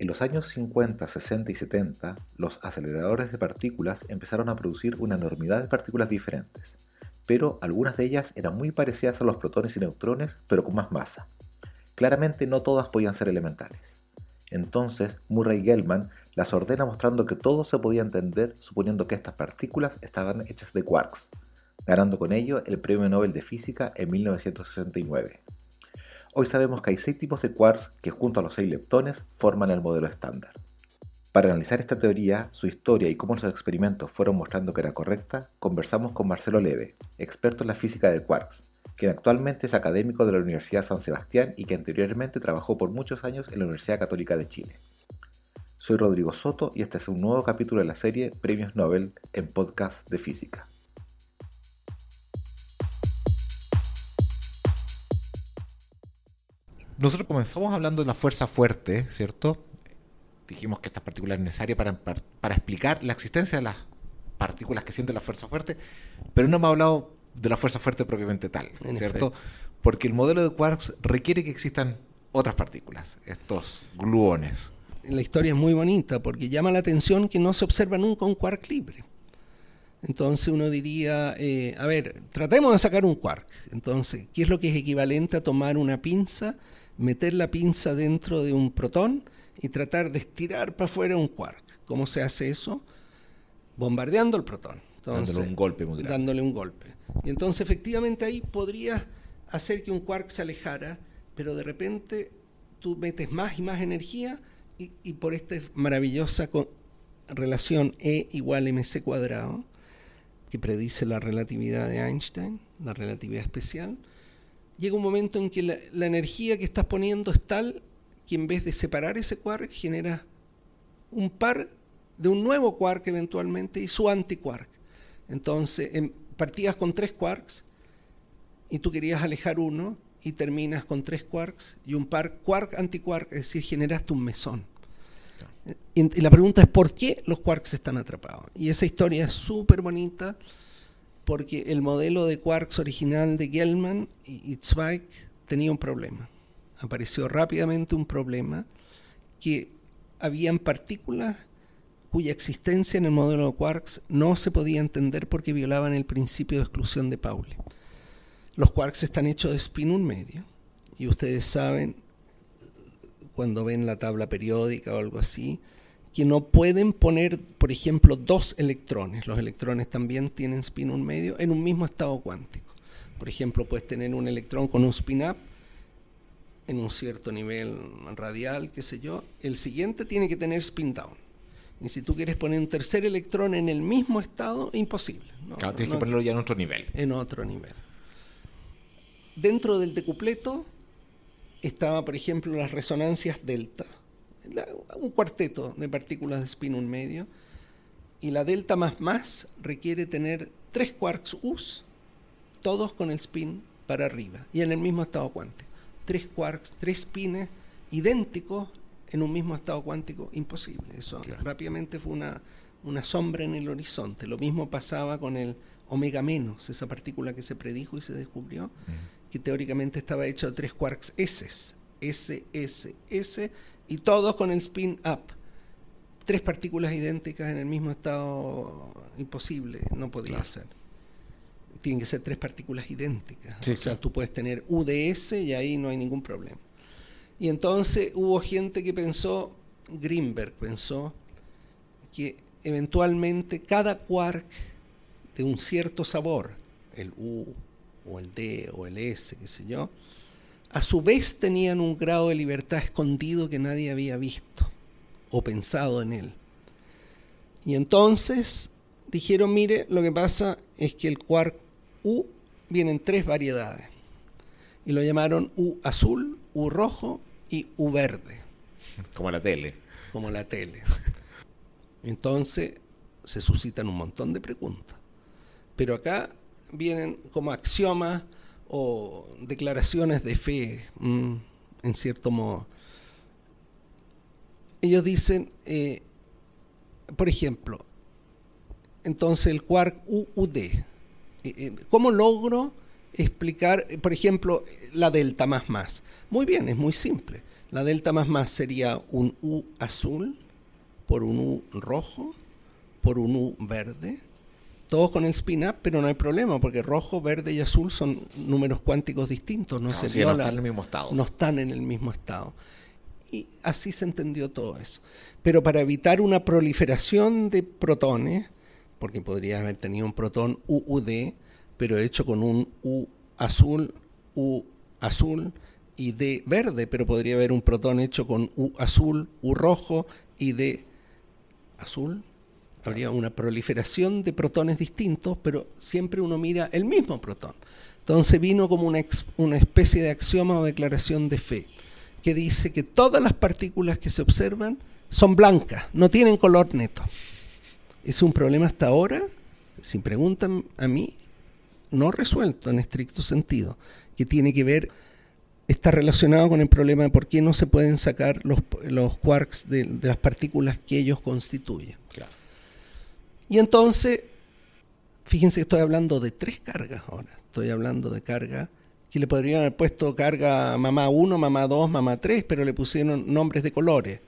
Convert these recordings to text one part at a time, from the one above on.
En los años 50, 60 y 70, los aceleradores de partículas empezaron a producir una enormidad de partículas diferentes, pero algunas de ellas eran muy parecidas a los protones y neutrones, pero con más masa. Claramente no todas podían ser elementales. Entonces, Murray Gell-Mann las ordena mostrando que todo se podía entender suponiendo que estas partículas estaban hechas de quarks, ganando con ello el Premio Nobel de Física en 1969. Hoy sabemos que hay seis tipos de quarks que junto a los seis leptones forman el modelo estándar. Para analizar esta teoría, su historia y cómo los experimentos fueron mostrando que era correcta, conversamos con Marcelo Leve, experto en la física de quarks, quien actualmente es académico de la Universidad San Sebastián y que anteriormente trabajó por muchos años en la Universidad Católica de Chile. Soy Rodrigo Soto y este es un nuevo capítulo de la serie Premios Nobel en podcast de física. Nosotros comenzamos hablando de la fuerza fuerte, ¿cierto? Dijimos que esta partícula es necesaria para, para, explicar la existencia de las partículas que sienten la fuerza fuerte, pero no hemos hablado de la fuerza fuerte propiamente tal, ¿cierto? Porque el modelo de quarks requiere que existan otras partículas, estos gluones. La historia es muy bonita porque llama la atención que no se observa nunca un quark libre. Entonces uno diría, eh, a ver, tratemos de sacar un quark. Entonces, ¿qué es lo que es equivalente a tomar una pinza meter la pinza dentro de un protón y tratar de estirar para afuera un quark. ¿Cómo se hace eso? Bombardeando el protón. dándole un golpe Dándole un golpe. Y entonces efectivamente ahí podría hacer que un quark se alejara, pero de repente tú metes más y más energía y, por esta maravillosa relación E igual mc cuadrado, que predice la relatividad de Einstein, la relatividad especial, llega un momento en que la, energía que estás poniendo es tal que en vez de separar ese quark genera un par de un nuevo quark eventualmente y su antiquark. Entonces, en, partías con tres quarks y tú querías alejar uno y terminas con tres quarks y un par quark antiquark, es decir, generaste un mesón. Y, y la pregunta es por qué los quarks están atrapados. Y esa historia es súper bonita porque el modelo de quarks original de Gell-Mann y Zweig tenía un problema. Apareció rápidamente un problema que habían partículas cuya existencia en el modelo de quarks no se podía entender porque violaban el principio de exclusión de Pauli. Los quarks están hechos de spin un medio y ustedes saben cuando ven la tabla periódica o algo así, que no pueden poner, por ejemplo, dos electrones. Los electrones también tienen spin un medio en un mismo estado cuántico. Por ejemplo, puedes tener un electrón con un spin up en un cierto nivel radial, qué sé yo. El siguiente tiene que tener spin down. Y si tú quieres poner un tercer electrón en el mismo estado, imposible. claro, tienes que ponerlo ya en otro nivel. En otro nivel. Dentro del decupleto estaba, por ejemplo, las resonancias delta un cuarteto de partículas de spin un medio, y la delta más más requiere tener tres quarks US, todos con el spin para arriba, y en el mismo estado cuántico. Tres quarks, tres spines idénticos en un mismo estado cuántico, imposible. Eso rápidamente fue una, una sombra en el horizonte. Lo mismo pasaba con el omega menos, esa partícula que se predijo y se descubrió, que teóricamente estaba hecho de tres quarks S, S, S, S, y todos con el spin up. Tres partículas idénticas en el mismo estado, imposible, no podría ser. Tienen que ser tres partículas idénticas. o sea, tú puedes tener UDS y ahí no hay ningún problema. Y entonces hubo gente que pensó, Greenberg pensó, que eventualmente cada quark de un cierto sabor, el U o el D o el S, qué sé yo, a su vez tenían un grado de libertad escondido que nadie había visto o pensado en él. Y entonces dijeron, mire, lo que pasa es que el quark U viene en tres variedades. Y lo llamaron U azul, U rojo y U verde. Como la tele. Como la tele. Entonces se suscitan un montón de preguntas. Pero acá vienen como axiomas o declaraciones de fe, mm, en cierto modo. Ellos dicen, eh, por ejemplo, entonces el quark UUD, eh, eh, ¿cómo logro explicar, por ejemplo, la delta más más? Muy bien, es muy simple. La delta más más sería un U azul por un U rojo por un U verde, todos con el spin-up, pero no hay problema, porque rojo, verde y azul son números cuánticos distintos, no, se no están en el mismo estado. No están en el mismo estado. Y así se entendió todo eso. Pero para evitar una proliferación de protones, porque podría haber tenido un protón UUD, pero hecho con un U azul, U azul y D verde, pero podría haber un protón hecho con U azul, U rojo y D azul, Habría una proliferación de protones distintos, pero siempre uno mira el mismo protón. Entonces vino como una, una especie de axioma o declaración de fe, que dice que todas las partículas que se observan son blancas, no tienen color neto. Es un problema hasta ahora, si preguntan a mí, no resuelto en estricto sentido, que tiene que ver, está relacionado con el problema de por qué no se pueden sacar los, los quarks de, de las partículas que ellos constituyen. Claro. Y entonces, fíjense que estoy hablando de tres cargas ahora. Estoy hablando de carga que le podrían haber puesto carga mamá 1, mamá 2, mamá 3, pero le pusieron nombres de colores.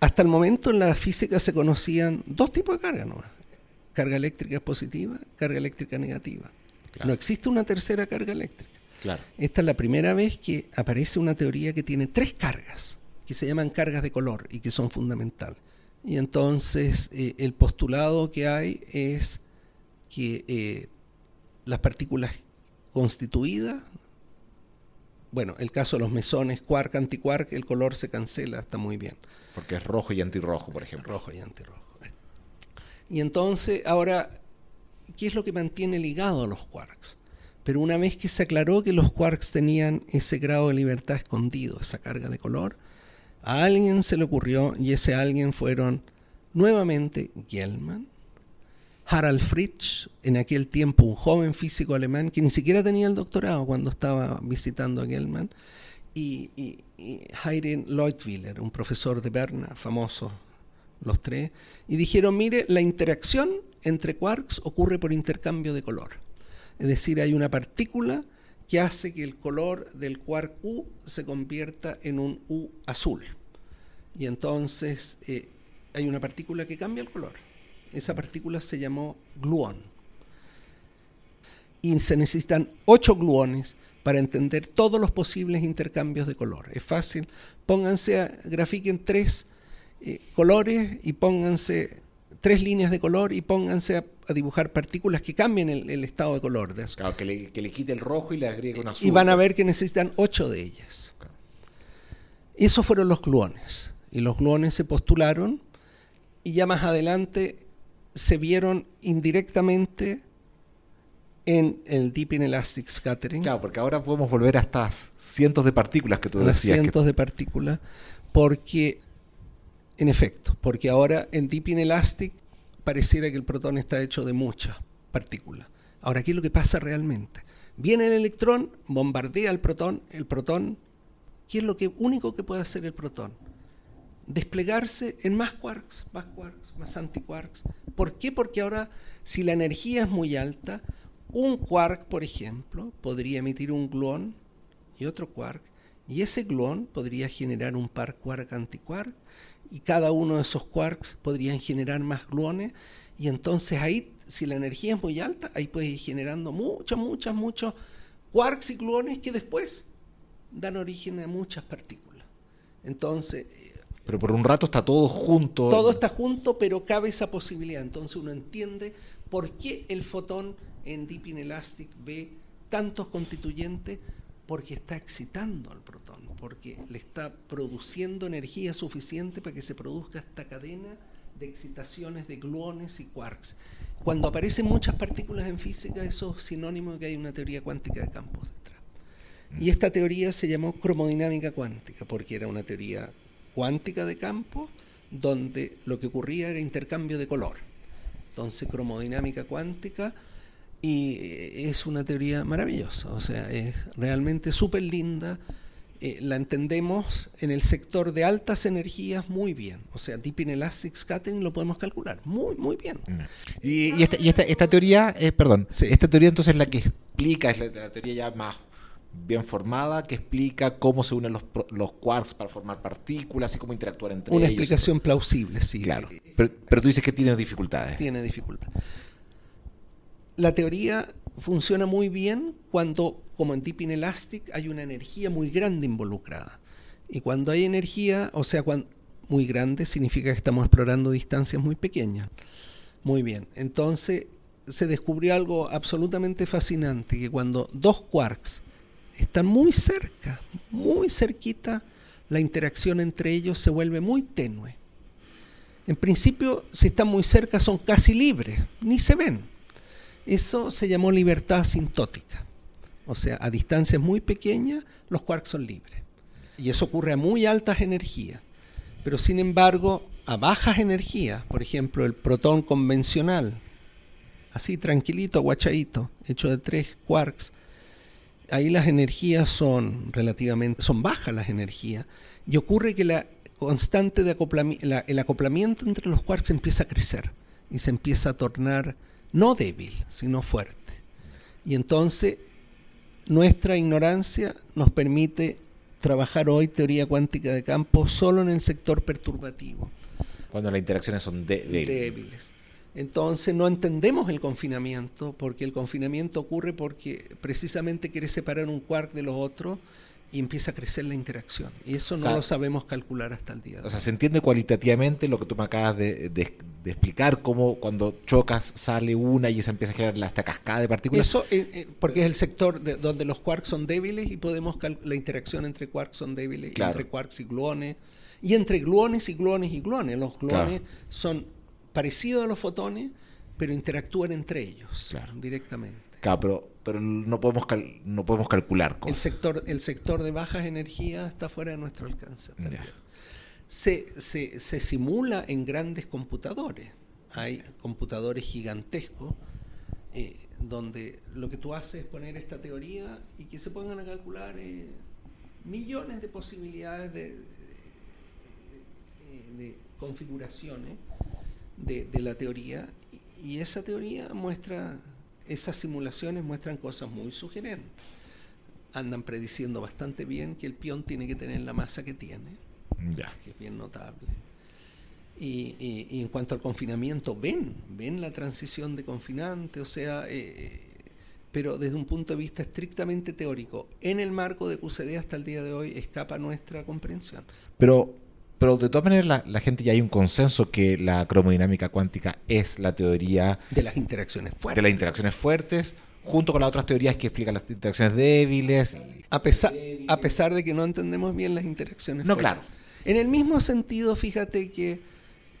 Hasta el momento en la física se conocían dos tipos de carga nomás. Carga eléctrica positiva, carga eléctrica negativa. No existe una tercera carga eléctrica. Claro. Esta es la primera vez que aparece una teoría que tiene tres cargas, que se llaman cargas de color y que son fundamentales. Y entonces eh, el postulado que hay es que eh, las partículas constituidas, bueno, el caso de los mesones, quark, antiquark, el color se cancela, está muy bien. Porque es rojo y antirrojo, por ejemplo. Rojo y antirrojo. Y entonces, ahora, ¿qué es lo que mantiene ligado a los quarks? Pero una vez que se aclaró que los quarks tenían ese grado de libertad escondido, esa carga de color, a alguien se le ocurrió, y ese alguien fueron nuevamente Gell-Mann, Harald Fritsch, en aquel tiempo un joven físico alemán que ni siquiera tenía el doctorado cuando estaba visitando a Gell-Mann, y, y, Leutwiller, un profesor de Berna, famoso, los tres, y dijeron, mire, la interacción entre quarks ocurre por intercambio de color. Es decir, hay una partícula que hace que el color del quark U se convierta en un U azul. Y entonces eh, hay una partícula que cambia el color. Esa partícula se llamó gluón. Y se necesitan ocho gluones para entender todos los posibles intercambios de color. Es fácil. Pónganse, a, grafiquen tres eh, colores y pónganse tres líneas de color y pónganse a, dibujar partículas que cambien el, estado de color. De Claro, que le, quite el rojo y le agregue un azul. Y van a ver que necesitan ocho de ellas. Esos fueron los gluones. Y los gluones se postularon y ya más adelante se vieron indirectamente en el Deep Inelastic Scattering. Claro, porque ahora podemos volver a estas cientos de partículas que tú decías. Cientos de partículas, porque en efecto, porque ahora en Deep Inelastic pareciera que el protón está hecho de muchas partículas. Ahora, ¿qué es lo que pasa realmente? Viene el electrón, bombardea el protón, el protón, ¿qué es lo que, único que puede hacer el protón? Desplegarse en más quarks, más quarks, más antiquarks. ¿Por qué? Porque ahora, si la energía es muy alta, un quark, por ejemplo, podría emitir un gluón y otro quark, y ese gluón podría generar un par quark-antiquark, y cada uno de esos quarks podrían generar más gluones y entonces ahí, si la energía es muy alta, ahí puedes ir generando muchos, muchos, muchos quarks y gluones que después dan origen a muchas partículas. Entonces... Pero por un rato está todo junto. Todo está junto, pero cabe esa posibilidad. Entonces uno entiende por qué el fotón en Deep Inelastic ve tantos constituyentes porque está excitando al protón, porque le está produciendo energía suficiente para que se produzca esta cadena de excitaciones de gluones y quarks. Cuando aparecen muchas partículas en física, eso es sinónimo de que hay una teoría cuántica de campos detrás. Y esta teoría se llamó cromodinámica cuántica, porque era una teoría cuántica de campos donde lo que ocurría era intercambio de color. Entonces, cromodinámica cuántica y es una teoría maravillosa, o sea, es realmente súper linda. Eh, la entendemos en el sector de altas energías muy bien. O sea, Deep Inelastic Scattering lo podemos calcular muy, muy bien. Y, esta, esta, teoría, eh, perdón, esta teoría entonces es la que explica, es la, teoría ya más bien formada que explica cómo se unen los, los quarks para formar partículas y cómo interactuar entre Una ellos. Una explicación plausible, sí. Claro. Pero, pero, tú dices que tiene dificultades. Tiene dificultades. La teoría funciona muy bien cuando, como en Deep Inelastic, hay una energía muy grande involucrada. Y cuando hay energía, o sea, muy grande, significa que estamos explorando distancias muy pequeñas. Muy bien. Entonces, se descubrió algo absolutamente fascinante, que cuando dos quarks están muy cerca, muy cerquita, la interacción entre ellos se vuelve muy tenue. En principio, si están muy cerca, son casi libres, ni se ven. Eso se llamó libertad asintótica. O sea, a distancias muy pequeñas, los quarks son libres. Y eso ocurre a muy altas energías. Pero sin embargo, a bajas energías, por ejemplo, el protón convencional, así tranquilito, aguachadito, hecho de tres quarks, ahí las energías son relativamente, son bajas las energías, y ocurre que la constante de acoplamiento, el acoplamiento entre los quarks empieza a crecer y se empieza a tornar no débil, sino fuerte. Y entonces nuestra ignorancia nos permite trabajar hoy teoría cuántica de campo solo en el sector perturbativo. Cuando las interacciones son de débiles. débiles. Entonces no entendemos el confinamiento, porque el confinamiento ocurre porque precisamente quiere separar un quark de los otros y empieza a crecer la interacción. Y eso no o sea, lo sabemos calcular hasta el día de hoy. O sea, se entiende cualitativamente lo que tú me acabas de, de, de, explicar, cómo cuando chocas sale una y se empieza a generar esta cascada de partículas. Eso, eh, eh, porque es el sector de, donde los quarks son débiles y podemos la interacción entre quarks son débiles, claro. entre quarks y gluones, y entre gluones y gluones y gluones. Los gluones Claro. son parecidos a los fotones, pero interactúan entre ellos Claro. directamente. Claro, pero, pero no, podemos cal- no podemos calcular El cosas. sector, el sector de bajas energías está fuera de nuestro alcance. el. Se, se, se simula en grandes computadores. Hay computadores gigantescos eh, donde lo que tú haces es poner esta teoría y que se pongan a calcular eh, millones de posibilidades de, de- de configuraciones de, de la teoría y, y esa teoría muestra, esas simulaciones muestran cosas muy sugerentes. Andan prediciendo bastante bien que el peón tiene que tener la masa que tiene, Ya. que es bien notable. Y, y- y en cuanto al confinamiento, ven, ven la transición de confinante, o sea, eh, pero desde un punto de vista estrictamente teórico, en el marco de QCD hasta el día de hoy escapa nuestra comprensión. Pero, pero de todas maneras la, la gente ya hay un consenso que la cromodinámica cuántica es la teoría De las interacciones fuertes. de las interacciones fuertes, junto con las otras teorías que explican las interacciones débiles. A pesar, a pesar de que no entendemos bien las interacciones. No, fuertes. claro. En el mismo sentido, fíjate que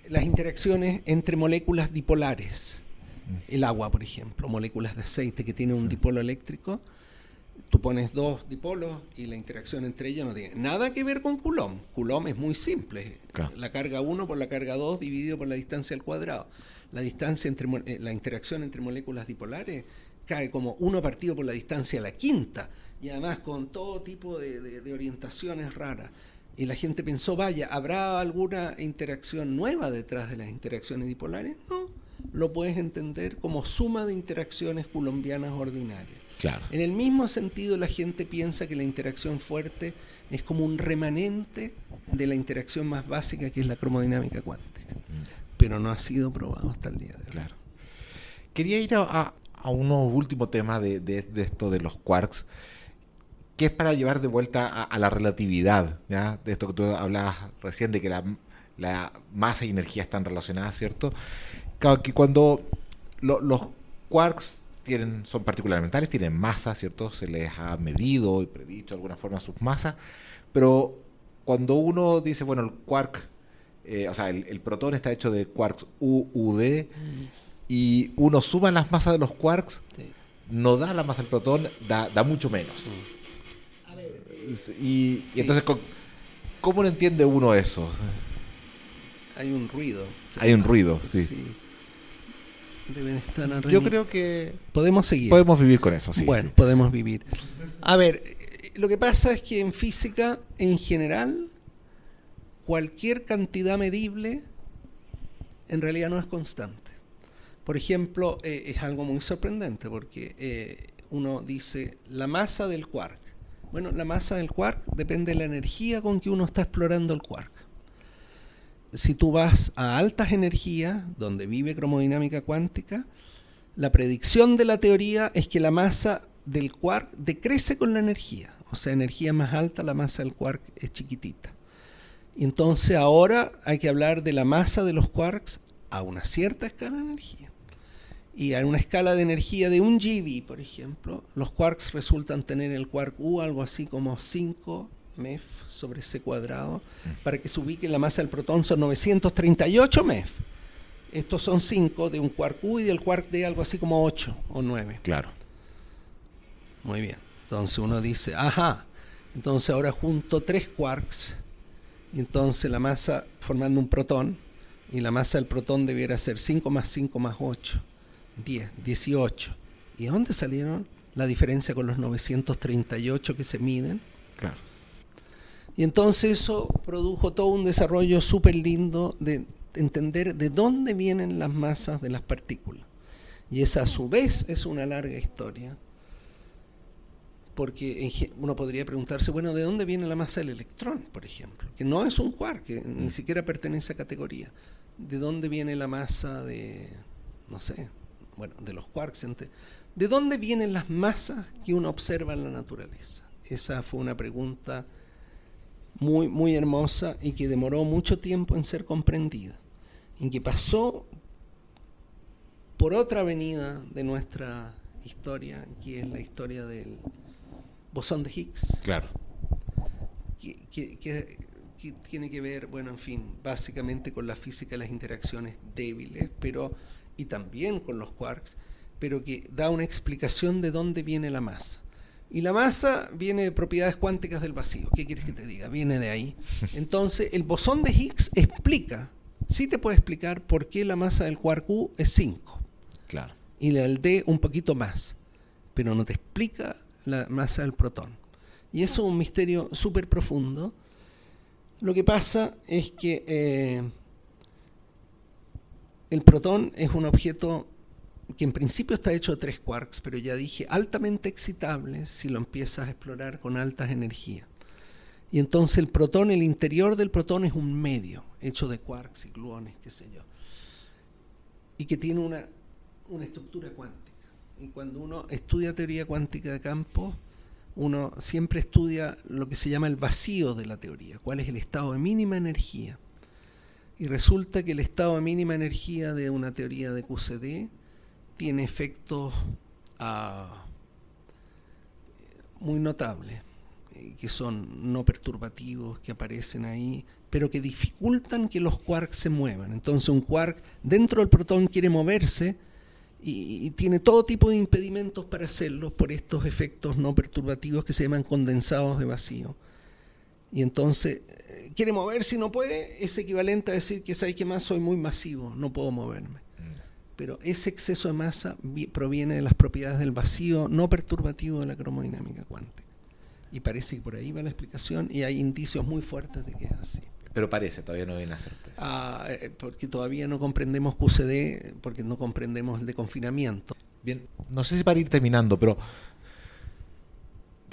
las interacciones entre moléculas dipolares, el agua, por ejemplo, moléculas de aceite que tienen un dipolo eléctrico, tú pones dos dipolos y la interacción entre ellos no tiene nada que ver con Coulomb. Coulomb es muy simple. Claro. La carga 1 por la carga 2 dividido por la distancia al cuadrado. La distancia entre eh, la interacción entre moléculas dipolares cae como 1 partido por la distancia a la quinta y además con todo tipo de, de- de orientaciones raras. Y la gente pensó, vaya, ¿habrá alguna interacción nueva detrás de las interacciones dipolares? No, lo puedes entender como suma de interacciones colombianas ordinarias. Claro. En el mismo sentido, la gente piensa que la interacción fuerte es como un remanente de la interacción más básica que es la cromodinámica cuántica. Pero no ha sido probado hasta el día de hoy. Claro. Quería ir a, a, a uno último tema de, de- de esto de los quarks, que es para llevar de vuelta a, a la relatividad, ¿ya? De esto que tú hablabas recién, de que la, la masa y energía están relacionadas, ¿cierto? Claro, que cuando lo- los quarks tienen, son elementales, tienen masa, ¿cierto? Se les ha medido y predicho de alguna forma sus masas, pero cuando uno dice, bueno, el quark, eh, o sea, el, el protón está hecho de quarks UUD, y uno suma las masas de los quarks, Sí. no da la masa del protón, da, da mucho menos. Y, y entonces, ¿con- ¿cómo no entiende uno eso? Hay un ruido. Hay un ruido, sí. Deben estar Yo creo que Podemos seguir. podemos vivir con eso, sí. bueno, sí. podemos vivir. A ver, lo que pasa es que en física, en general, cualquier cantidad medible en realidad no es constante. Por ejemplo, eh, es algo muy sorprendente porque eh, uno dice la masa del quark Bueno, la masa del quark depende de la energía con que uno está explorando el quark. Si tú vas a altas energías, donde vive cromodinámica cuántica, la predicción de la teoría es que la masa del quark decrece con la energía. O sea, energía más alta, la masa del quark es chiquitita. Entonces ahora hay que hablar de la masa de los quarks a una cierta escala de energía. Y a una escala de energía de un GeV, por ejemplo, los quarks resultan tener el quark U algo así como 5 MEF sobre C cuadrado. Para que se ubique la masa del protón son 938 MEF. Estos son 5 de un quark U y del quark D algo así como 8 o 9. Claro. Muy bien. Entonces uno dice, ajá, entonces ahora junto tres quarks y entonces la masa formando un protón y la masa del protón debiera ser 5 más 5 más 8, 10, 18. ¿Y dónde salieron la diferencia con los 938 que se miden? Y entonces eso produjo todo un desarrollo súper lindo de entender de dónde vienen las masas de las partículas. Y esa a su vez es una larga historia porque uno podría preguntarse, bueno, ¿de dónde viene la masa del electrón, por ejemplo? Que no es un quark, que ni mm. siquiera pertenece a categoría. ¿De dónde viene la masa de, no sé, bueno, de los quarks? ¿De dónde vienen las masas que uno observa en la naturaleza? Esa fue una pregunta muy, muy hermosa y que demoró mucho tiempo en ser comprendida, en que pasó por otra avenida de nuestra historia, que es la historia del bosón de Higgs. Claro. Que, tiene que ver, bueno, en fin, básicamente con la física de las interacciones débiles, pero y también con los quarks, pero que da una explicación de dónde viene la masa. Y la masa viene de propiedades cuánticas del vacío. ¿Qué quieres que te diga? Viene de ahí. Entonces, el bosón de Higgs explica, sí te puede explicar por qué la masa del quark U es 5. Claro. Y la del D un poquito más. Pero no te explica la masa del protón. Y eso es un misterio súper profundo. Lo que pasa es que eh, el protón es un objeto que en principio está hecho de tres quarks, pero ya dije altamente excitable si lo empiezas a explorar con altas energías. Y entonces el protón, el interior del protón es un medio hecho de quarks y gluones, qué sé yo, y que tiene una, una estructura cuántica y cuando uno estudia teoría cuántica de campo, uno siempre estudia lo que se llama el vacío de la teoría, cuál es el estado de mínima energía. Y resulta que el estado de mínima energía de una teoría de QCD tiene efectos ah, muy notables, eh, que son no perturbativos, que aparecen ahí, pero que dificultan que los quarks se muevan. Entonces un quark dentro del protón quiere moverse, y, tiene todo tipo de impedimentos para hacerlo por estos efectos no perturbativos que se llaman condensados de vacío. Y entonces eh, quiere moverse y no puede, es equivalente a decir que sabes que más soy muy masivo, no puedo moverme. Pero ese exceso de masa proviene de las propiedades del vacío no perturbativo de la cromodinámica cuántica. Y parece que por ahí va la explicación y hay indicios muy fuertes de que es así. Pero parece, todavía no hay una certeza. Ah, eh, porque todavía no comprendemos QCD, porque no comprendemos el de confinamiento. Bien, no sé si para ir terminando, pero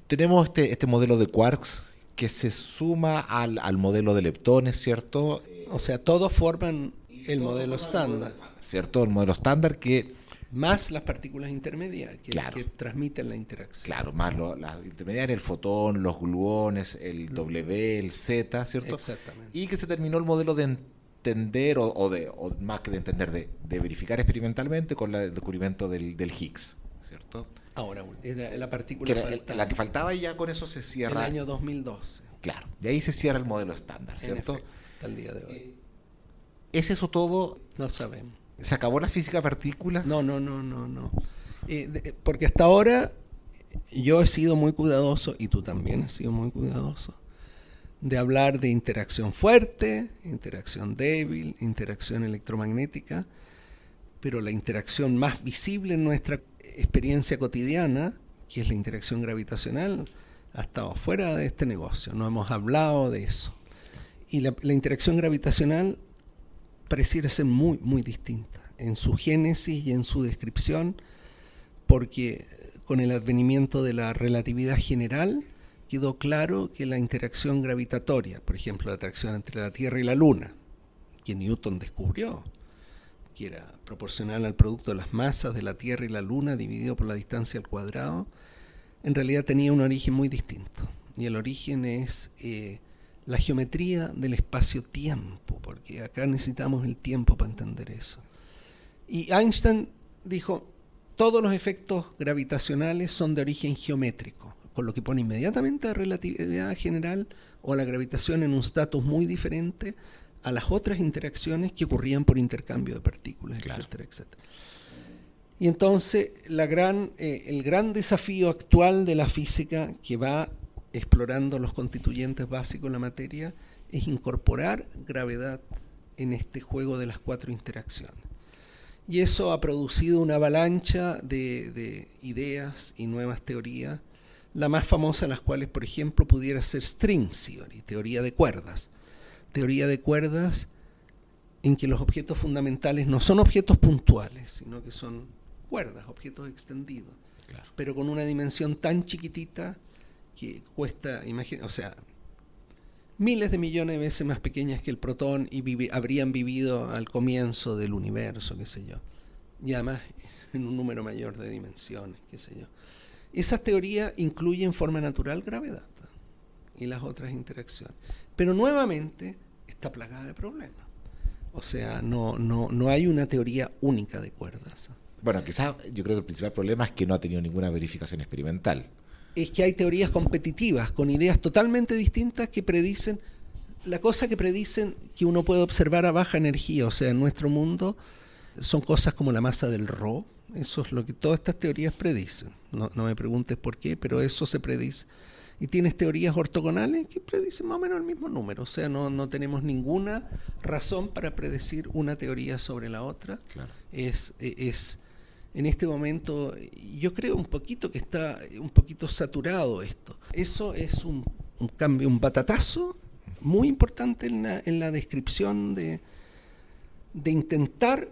tenemos este, este modelo de quarks que se suma al, al modelo de leptones, ¿cierto? O sea, todos forman el modelo estándar. ¿Cierto? El modelo estándar que más las partículas intermediarias que, transmiten la interacción. Claro, más las intermediarias, el fotón, los gluones, el W, el Z, ¿cierto? Exactamente. Y que se terminó el modelo de entender, o, de, más que de entender, de, verificar experimentalmente con el descubrimiento del, Higgs, ¿cierto? Ahora, la partícula La que faltaba y ya con eso se cierra. El año 2012. Claro, y ahí se cierra el modelo estándar, ¿cierto? hasta el día de hoy. ¿Es eso todo? No sabemos. ¿Se acabó la física partículas? No, no, no, no, no. Eh, porque hasta ahora yo he sido muy cuidadoso, y tú también has sido muy cuidadoso, de hablar de interacción fuerte, interacción débil, interacción electromagnética, pero la interacción más visible en nuestra experiencia cotidiana, que es la interacción gravitacional, ha estado fuera de este negocio, no hemos hablado de eso. Y la interacción gravitacional pareciera ser muy, muy distinta en su génesis y en su descripción, porque con el advenimiento de la relatividad general quedó claro que la interacción gravitatoria, por ejemplo, la atracción entre la Tierra y la Luna, que Newton descubrió, que era proporcional al producto de las masas de la Tierra y la Luna dividido por la distancia al cuadrado, en realidad tenía un origen muy distinto. Y el origen es eh, la geometría del espacio-tiempo, porque acá necesitamos el tiempo para entender eso. Y Einstein dijo, todos los efectos gravitacionales son de origen geométrico, con lo que pone inmediatamente a relatividad general o a la gravitación en un estatus muy diferente a las otras interacciones que ocurrían por intercambio de partículas, etcétera, etcétera. Y entonces la gran, eh, el gran desafío actual de la física que va explorando los constituyentes básicos de la materia es incorporar gravedad en este juego de las cuatro interacciones. Y eso ha producido una avalancha de, de ideas y nuevas teorías, la más famosa de las cuales, por ejemplo, pudiera ser string theory, teoría de cuerdas, teoría de cuerdas en que los objetos fundamentales no son objetos puntuales, sino que son cuerdas, objetos extendidos, pero con una dimensión tan chiquitita que cuesta, imagina, o sea, miles de millones de veces más pequeñas que el protón y habrían vivido al comienzo del universo, qué sé yo. Y además en un número mayor de dimensiones, qué sé yo. Esa teoría incluye en forma natural gravedad y las otras interacciones. Pero nuevamente está plagada de problemas. O sea, no, no, no hay una teoría única de cuerdas. Bueno, quizás yo creo que el principal problema es que no ha tenido ninguna verificación experimental. Es que hay teorías competitivas con ideas totalmente distintas que predicen, la cosa que predicen que uno puede observar a baja energía, o sea, en nuestro mundo son cosas como la masa del Rho, eso es lo que todas estas teorías predicen. No, no me preguntes por qué, pero eso se predice y tienes teorías ortogonales que predicen más o menos el mismo número. O sea, no, no tenemos ninguna razón para predecir una teoría sobre la otra. Es, es en este momento, yo creo un poquito que está un poquito saturado esto. Eso es un, cambio, un batatazo muy importante en la, en la descripción de, de intentar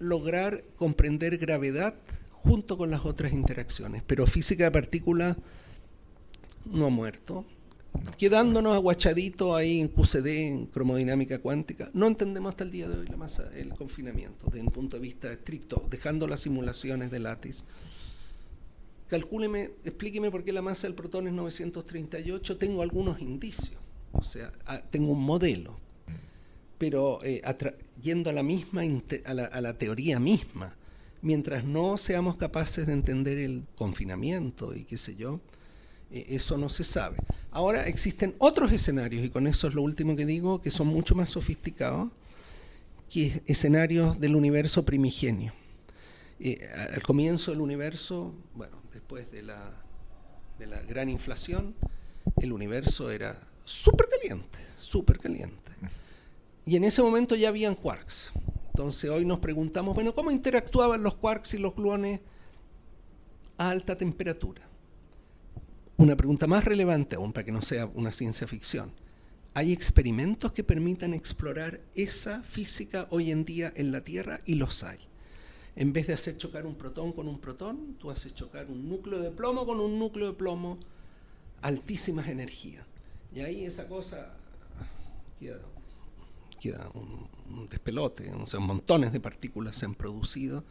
lograr comprender gravedad junto con las otras interacciones. Pero física de partículas no ha muerto. Quedándonos aguachaditos ahí en QCD, en cromodinámica cuántica, no entendemos hasta el día de hoy la masa, el confinamiento, desde un punto de vista estricto, dejando las simulaciones de Lattice. Calcúleme, explíqueme por qué la masa del protón es 938. Tengo algunos indicios, o sea, ah, tengo un modelo, pero eh, yendo a la misma, a la, a la teoría misma, mientras no seamos capaces de entender el confinamiento y qué sé yo, eh, eso no se sabe. Ahora existen otros escenarios, y con eso es lo último que digo, que son mucho más sofisticados, que escenarios del universo primigenio. Eh, al comienzo del universo, bueno, después de la, de la gran inflación, el universo era súper caliente, súper caliente. Y en ese momento ya habían quarks. Entonces hoy nos preguntamos, bueno, ¿cómo interactuaban los quarks y los gluones a alta temperatura? Una pregunta más relevante aún para que no sea una ciencia ficción. ¿Hay experimentos que permitan explorar esa física hoy en día en la Tierra? Y los hay. En vez de hacer chocar un protón con un protón, tú haces chocar un núcleo de plomo con un núcleo de plomo, altísimas energías. Y ahí esa cosa queda, un, despelote, o montones de partículas se han producido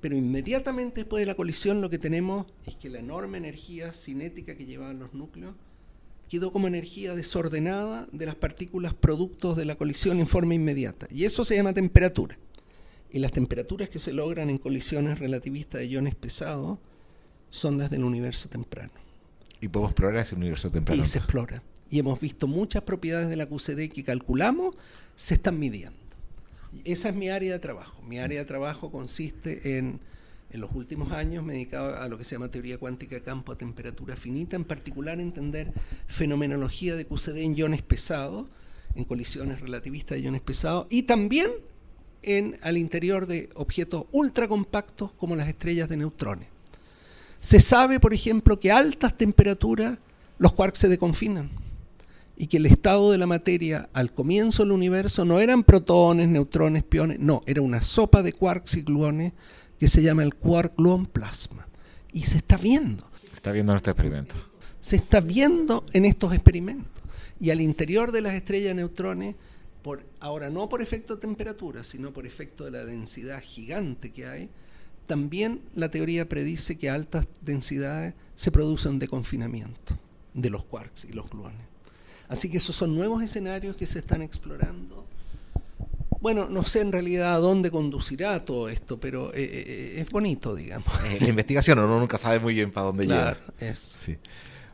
pero inmediatamente después de la colisión lo que tenemos es que la enorme energía cinética que llevaban los núcleos quedó como energía desordenada de las partículas productos de la colisión en forma inmediata. Y eso se llama temperatura. Y las temperaturas que se logran en colisiones relativistas de iones pesados son las del universo temprano. Y podemos explorar ese universo temprano. Y se explora. Y hemos visto muchas propiedades de la QCD que calculamos se están midiendo. Esa es mi área de trabajo. Mi área de trabajo consiste en, en los últimos años, me he dedicado a lo que se llama teoría cuántica de campo a temperatura finita, en particular entender fenomenología de QCD en iones pesados, en colisiones relativistas de iones pesados, y también en, al interior de objetos ultracompactos como las estrellas de neutrones. Se sabe, por ejemplo, que a altas temperaturas los quarks se deconfinan y que el estado de la materia al comienzo del universo no eran protones, neutrones, piones, no, era una sopa de quarks y gluones que se llama el quark-gluon plasma. Y se está viendo. Se está viendo en este experimento. se está viendo en estos experimentos. Y al interior de las estrellas de neutrones, por, ahora no por efecto de temperatura, sino por efecto de la densidad gigante que hay, también la teoría predice que a altas densidades se produce un deconfinamiento de los quarks y los gluones. Así que esos son nuevos escenarios que se están explorando. Bueno, no sé en realidad a dónde conducirá todo esto, pero eh, eh, eh, es bonito, digamos. la investigación, uno nunca sabe muy bien para dónde claro, llega. Sí.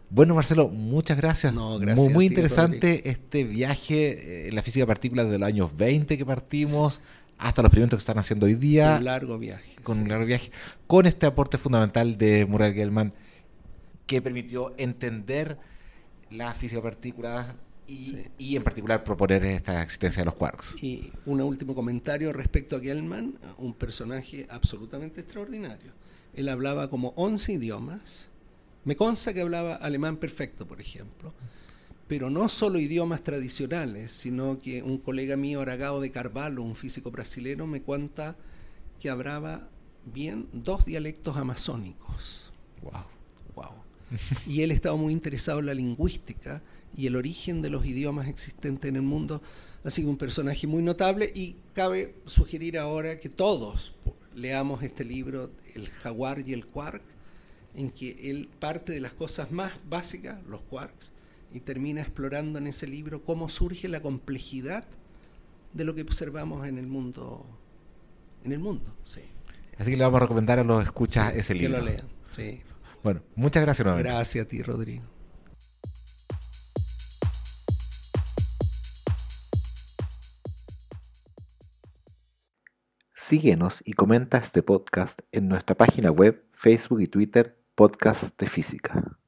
Bueno, Marcelo, muchas gracias. muy, muy interesante este viaje en la física de partículas de los años 20 que partimos. hasta los experimentos que están haciendo hoy día. Un largo viaje. Con un largo viaje. Con este aporte fundamental de Muriel Gelman que permitió entender la física de partículas y, en particular proponer esta existencia de los quarks. Y un último comentario respecto a Gell-Mann, un personaje absolutamente extraordinario. Él hablaba como 11 idiomas. Me consta que hablaba alemán perfecto, por ejemplo. Pero no solo idiomas tradicionales, sino que un colega mío, Aragao de Carvalho, un físico brasileño, me cuenta que hablaba bien dos dialectos amazónicos. Wow. Y él estaba muy interesado en la lingüística y el origen de los idiomas existentes en el mundo. Así que un personaje muy notable y cabe sugerir ahora que todos leamos este libro, El jaguar y el quark, en que él parte de las cosas más básicas, los quarks, y termina explorando en ese libro cómo surge la complejidad de lo que observamos en el mundo. En el mundo, sí. Así que le vamos a recomendar a los escuchas ese libro. Que lo lean, sí. Bueno, muchas gracias nuevamente. Gracias a ti, Rodrigo. Síguenos y comenta este podcast en nuestra página web, Facebook y Twitter, Podcast de Física.